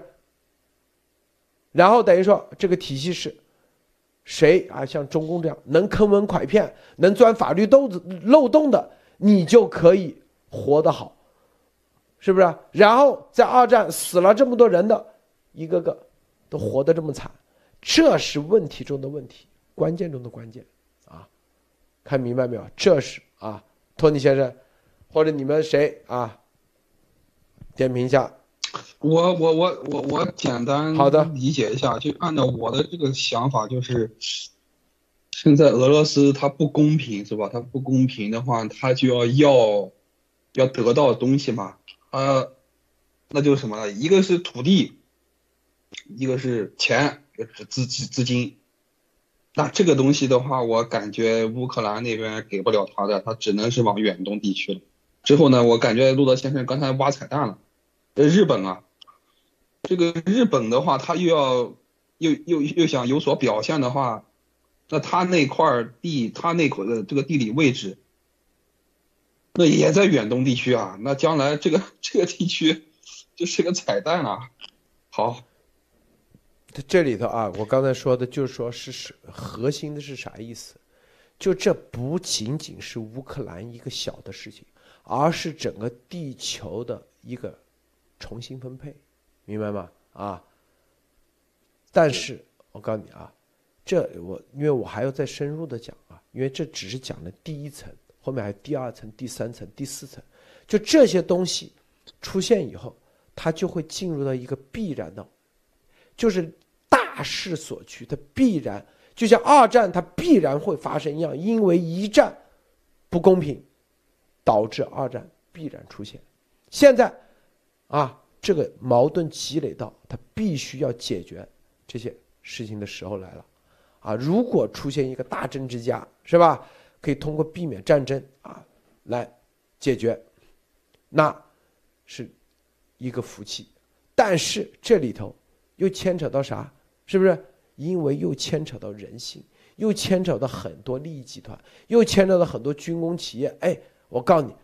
然后等于说这个体系是，谁啊？像中共这样能坑蒙拐骗、能钻法律漏子漏洞的，你就可以活得好，是不是？然后在二战死了这么多人的，一个个都活得这么惨，这是问题中的问题，关键中的关键啊！看明白没有？这是啊，托尼先生，或者你们谁啊？点评一下。我我我我我简单好的理解一下，就按照我的这个想法，就是现在俄罗斯它不公平是吧？它不公平的话，它就要要要得到东西嘛，呃，那就是什么呢？一个是土地，一个是钱，资资资金。那这个东西的话，我感觉乌克兰那边给不了他的，他只能是往远东地区了。之后呢，我感觉路德先生刚才挖彩蛋了。呃，日本啊，这个日本的话，他又要又又又想有所表现的话，那他那块地，他那口的这个地理位置，那也在远东地区啊。那将来这个 这个地区就是个彩蛋啊。好，这里头啊，我刚才说的就是说是是核心的是啥意思？就这不仅仅是乌克兰一个小的事情，而是整个地球的一个。重新分配，明白吗？啊！但是我告诉你啊，这我因为我还要再深入的讲啊，因为这只是讲的第一层，后面还有第二层、第三层、第四层，就这些东西出现以后，它就会进入到一个必然的，就是大势所趋，它必然就像二战它必然会发生一样，因为一战不公平，导致二战必然出现。现在。啊，这个矛盾积累到他必须要解决这些事情的时候来了，啊，如果出现一个大政治家是吧，可以通过避免战争啊来解决，那是一个福气。但是这里头又牵扯到啥？是不是？因为又牵扯到人性，又牵扯到很多利益集团，又牵扯到很多军工企业。哎，我告诉你。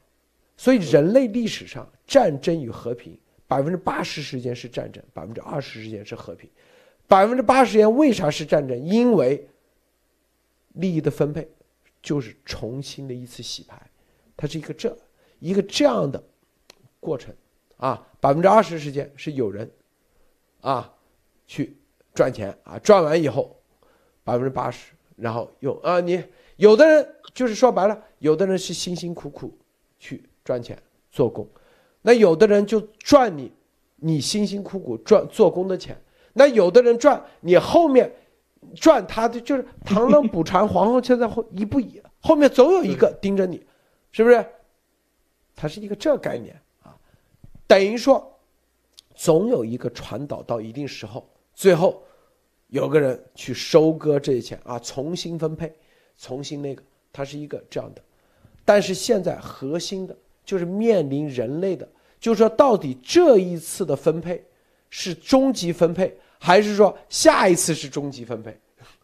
所以，人类历史上战争与和平，百分之八十时间是战争，百分之二十时间是和平。百分之八十时间为啥是战争？因为利益的分配就是重新的一次洗牌，它是一个这一个这样的过程啊。百分之二十时间是有人啊去赚钱啊，赚完以后百分之八十，然后又啊你有的人就是说白了，有的人是辛辛苦苦去。赚钱做工，那有的人就赚你，你辛辛苦苦赚做工的钱；那有的人赚你后面赚他的，就是螳螂捕蝉，黄鹤就在后一步一，后面总有一个盯着你，是不是？它是一个这概念啊，等于说总有一个传导到一定时候，最后有个人去收割这些钱啊，重新分配，重新那个，它是一个这样的。但是现在核心的。就是面临人类的，就是说，到底这一次的分配是终极分配，还是说下一次是终极分配？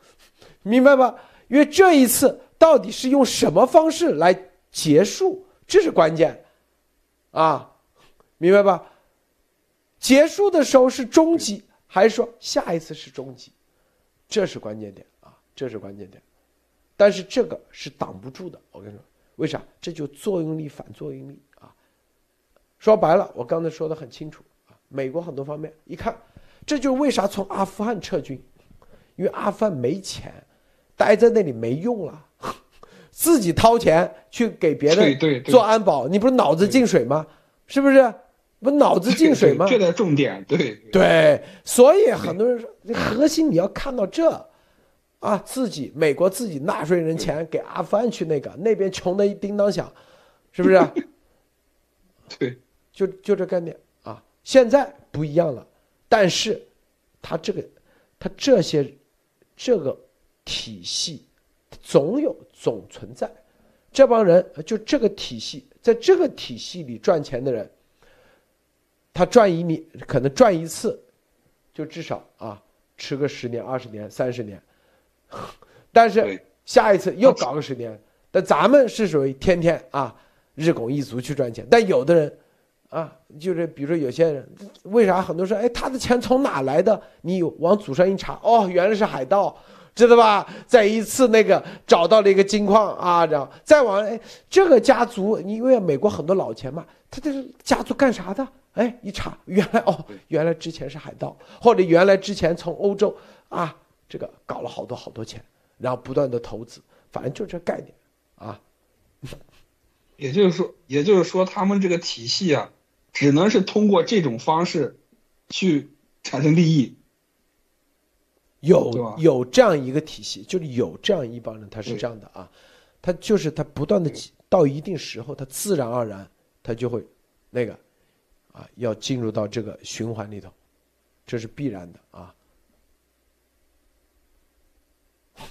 明白吧？因为这一次到底是用什么方式来结束，这是关键啊，明白吧？结束的时候是终极，还是说下一次是终极？这是关键点啊，这是关键点。但是这个是挡不住的，我跟你说。为啥？这就作用力反作用力！说白了，我刚才说的很清楚啊。美国很多方面一看，这就是为啥从阿富汗撤军，因为阿富汗没钱，待在那里没用了，自己掏钱去给别人做安保，你不是脑子进水吗？是不是？不脑子进水吗？这个重点，对对。所以很多人说，核心你要看到这。啊，自己美国自己纳税人钱给阿富汗去那个，那边穷的叮当响，是不是？对，就就这概念啊。现在不一样了，但是他这个他这些这个体系总有总存在，这帮人就这个体系，在这个体系里赚钱的人，他赚一米可能赚一次，就至少啊吃个十年、二十年、三十年，但是下一次又搞个十年。但咱们是属于天天啊日拱一卒去赚钱，但有的人啊，就是比如说有些人，为啥很多说，哎，他的钱从哪来的？你往祖上一查，哦，原来是海盗，知道吧？在一次那个找到了一个金矿啊，然后再往哎，这个家族，你因为美国很多老钱嘛，他这是家族干啥的？哎，一查，原来哦，原来之前是海盗，或者原来之前从欧洲啊，这个搞了好多好多钱，然后不断的投资，反正就这概念啊。也就是说，也就是说，他们这个体系啊，只能是通过这种方式去产生利益。有有这样一个体系，就是有这样一帮人，他是这样的啊，他就是他不断的到一定时候，他自然而然他就会那个啊，要进入到这个循环里头，这是必然的啊。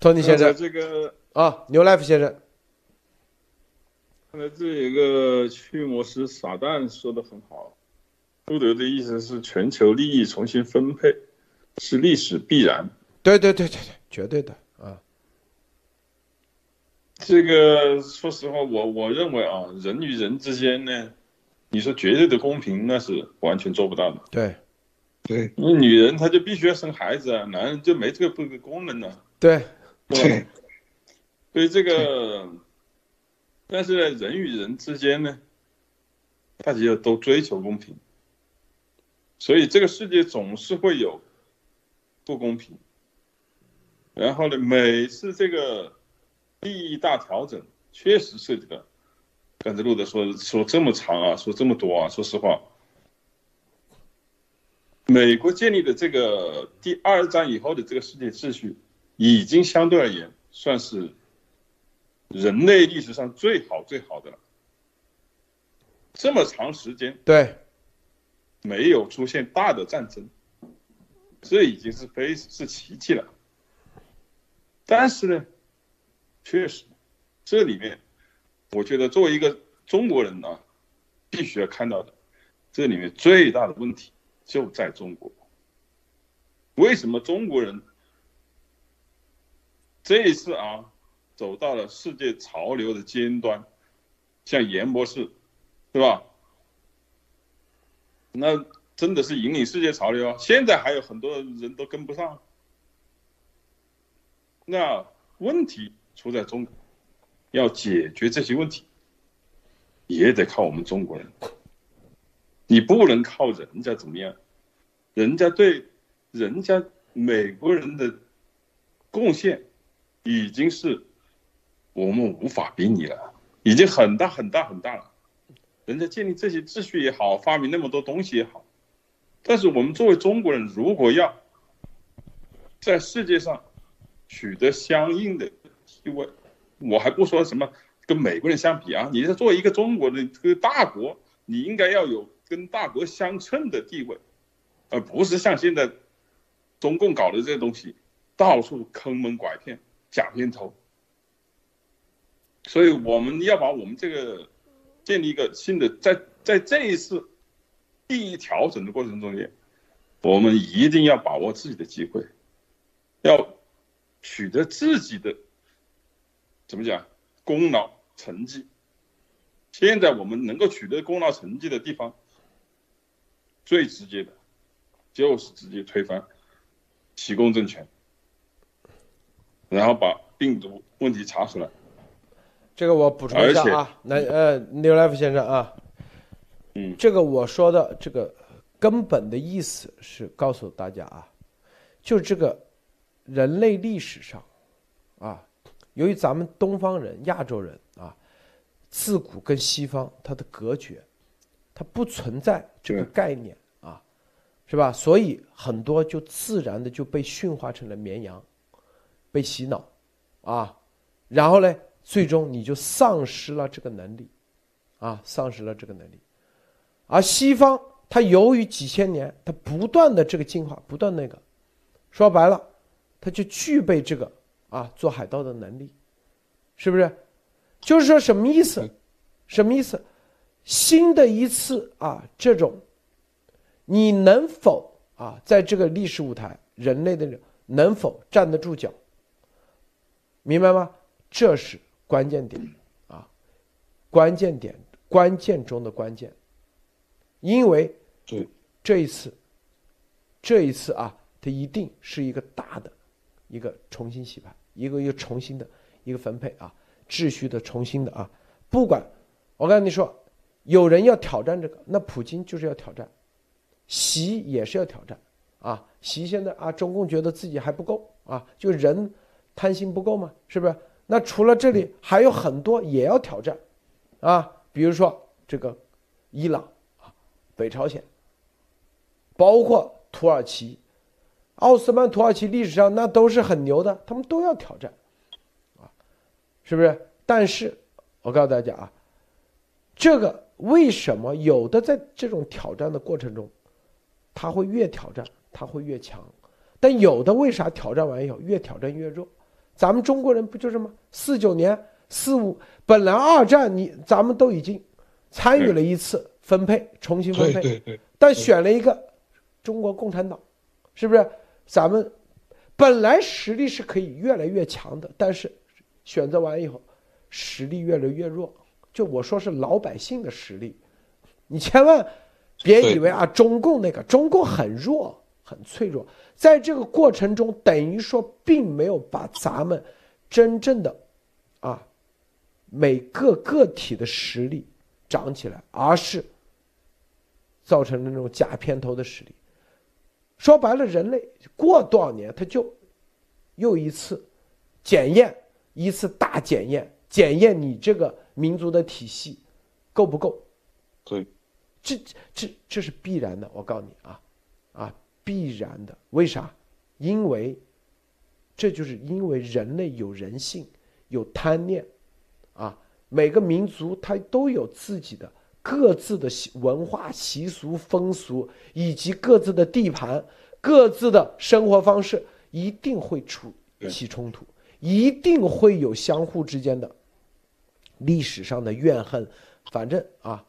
托尼先生这个啊，牛 life 先生，刚才这有个驱魔师撒旦说的很好，路德的意思是全球利益重新分配是历史必然。对对对对对，绝对的啊，这个说实话，我我认为啊，人与人之间呢，你说绝对的公平那是完全做不到的。对。对。因为女人她就必须要生孩子啊，男人就没这个这个功能呢、对。对对。所以这个，但是呢，人与人之间呢，大家要都追求公平，所以这个世界总是会有不公平。然后呢，每次这个利益大调整，确实涉及到，刚才路德说说这么长啊，说这么多啊，说实话，美国建立的这个第二战以后的这个世界秩序，已经相对而言算是人类历史上最好最好的了。这么长时间对没有出现大的战争，这已经是非是奇迹了。但是呢，确实，这里面，我觉得作为一个中国人啊，必须要看到的，这里面最大的问题就在中国。为什么中国人这一次啊，走到了世界潮流的尖端，像严博士，对吧？那真的是引领世界潮流啊！现在还有很多人都跟不上。那问题出在中国，要解决这些问题，也得靠我们中国人。你不能靠人家怎么样，人家对人家美国人的贡献已经是我们无法比拟了，已经很大很大很大了。人家建立这些秩序也好，发明那么多东西也好，但是我们作为中国人，如果要在世界上取得相应的地位，我还不说什么跟美国人相比啊，你是作为一个中国的这个大国，你应该要有跟大国相称的地位，而不是像现在中共搞的这些东西，到处坑蒙拐骗、假片头。所以我们要把我们这个建立一个新的，在在这一次利益调整的过程中间，我们一定要把握自己的机会，要取得自己的怎么讲功劳成绩。现在我们能够取得功劳成绩的地方，最直接的，就是直接推翻提供政权，然后把病毒问题查出来。这个我补充一下啊，那呃，New Life 先生啊，嗯，这个我说的这个根本的意思是告诉大家啊，就这个人类历史上啊，由于咱们东方人、亚洲人啊，自古跟西方它的隔绝，它不存在这个概念啊，是吧？所以很多就自然的就被驯化成了绵羊，被洗脑啊，然后呢，最终你就丧失了这个能力啊，丧失了这个能力。而西方，它由于几千年，它不断的这个进化，不断那个，说白了，它就具备这个啊做海盗的能力，是不是？就是说什么意思？什么意思？新的一次啊，这种，你能否啊在这个历史舞台，人类的能否站得住脚？明白吗？这是关键点啊，关键点，关键中的关键。因为对这一次，这一次啊，它一定是一个大的一个重新洗牌，一个又重新的一个分配啊，秩序的重新的啊。不管我跟你说，有人要挑战这个，那普京就是要挑战，习也是要挑战啊。习现在啊，中共觉得自己还不够啊，就人贪心不够嘛，是不是？那除了这里还有很多也要挑战啊，比如说这个伊朗啊。北朝鲜，包括土耳其、奥斯曼土耳其历史上那都是很牛的，他们都要挑战，啊，是不是？但是我告诉大家啊，这个为什么有的在这种挑战的过程中，他会越挑战他会越强，但有的为啥挑战完以后越挑战越弱？咱们中国人不就是吗？四九年、四五，本来二战你咱们都已经参与了一次。分配重新分配，对对对，但选了一个中国共产党，是不是？咱们本来实力是可以越来越强的，但是选择完以后，实力越来越弱。就我说是老百姓的实力，你千万别以为啊，中共那个中共很弱很脆弱，在这个过程中等于说并没有把咱们真正的啊每个个体的实力涨起来，而是。造成了那种假片头的实力，说白了，人类过多少年，他就又一次检验，一次大检验，检验你这个民族的体系够不够？对，这这这是必然的，我告诉你啊，啊，必然的。为啥？因为这就是因为人类有人性，有贪念，啊，每个民族它都有自己的。各自的文化习俗、风俗，以及各自的地盘、各自的生活方式，一定会出起冲突，一定会有相互之间的历史上的怨恨。反正啊，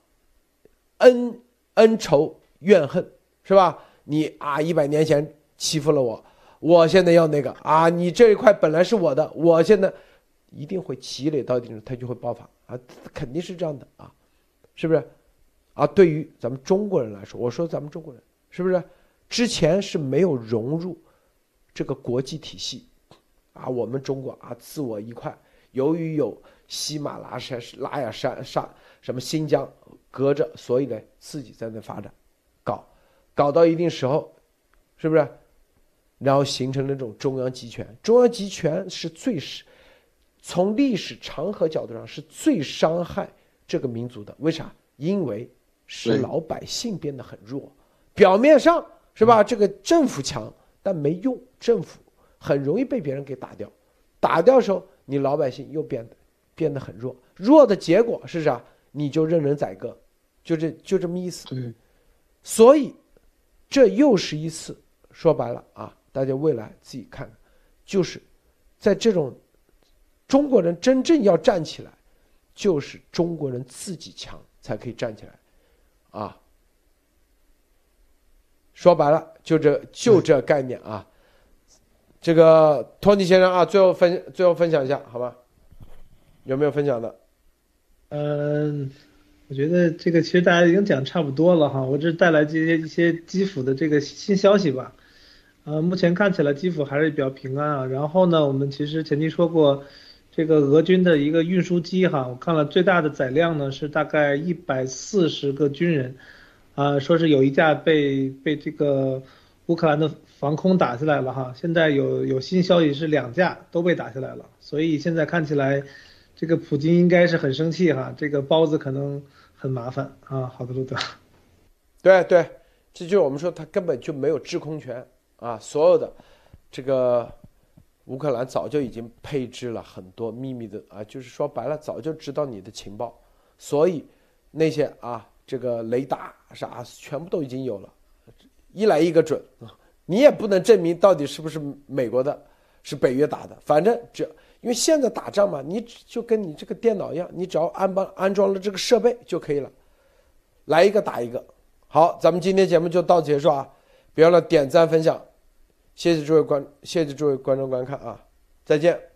恩恩仇怨恨是吧？你啊，一百年前欺负了我，我现在要那个啊，你这一块本来是我的，我现在一定会积累到一定，它就会爆发啊，肯定是这样的啊。是不是？啊，对于咱们中国人来说，我说咱们中国人是不是之前是没有融入这个国际体系啊？我们中国啊，自我一块，由于有喜马拉山、拉雅山上什么新疆隔着，所以呢自己在那发展，搞搞到一定时候，是不是？然后形成了这种中央集权，中央集权是最是从历史长河角度上是最伤害。这个民族的为啥？因为是老百姓变得很弱，表面上是吧？这个政府强，但没用，政府很容易被别人给打掉。打掉的时候，你老百姓又变得变得很弱，弱的结果是啥？你就任人宰割，就这就这么意思。所以这又是一次说白了啊，大家未来自己看，就是在这种中国人真正要站起来。就是中国人自己强才可以站起来，啊，说白了就这就这概念啊。这个托尼先生啊，最后分最后分享一下好吧？有没有分享的？嗯，我觉得这个其实大家已经讲差不多了哈，我这带来这些一些基辅的这个新消息吧。呃，目前看起来基辅还是比较平安啊。然后呢，我们其实前期说过。这个俄军的一个运输机哈，我看了最大的载量呢是大概一百四十个军人，啊，说是有一架被被这个乌克兰的防空打下来了哈，现在有有新消息是两架都被打下来了，所以现在看起来，这个普京应该是很生气哈，这个包子可能很麻烦啊。好的，路德，对对，这就是我们说他根本就没有制空权啊，所有的这个。乌克兰早就已经配置了很多秘密的啊，就是说白了，早就知道你的情报，所以那些啊，这个雷达啥全部都已经有了，一来一个准啊，你也不能证明到底是不是美国的，是北约打的，反正只因为现在打仗嘛，你就跟你这个电脑一样，你只要安帮安装了这个设备就可以了，来一个打一个。好，咱们今天节目就到结束啊，别忘了点赞分享，谢谢诸位观，谢谢诸位观众观看啊，再见。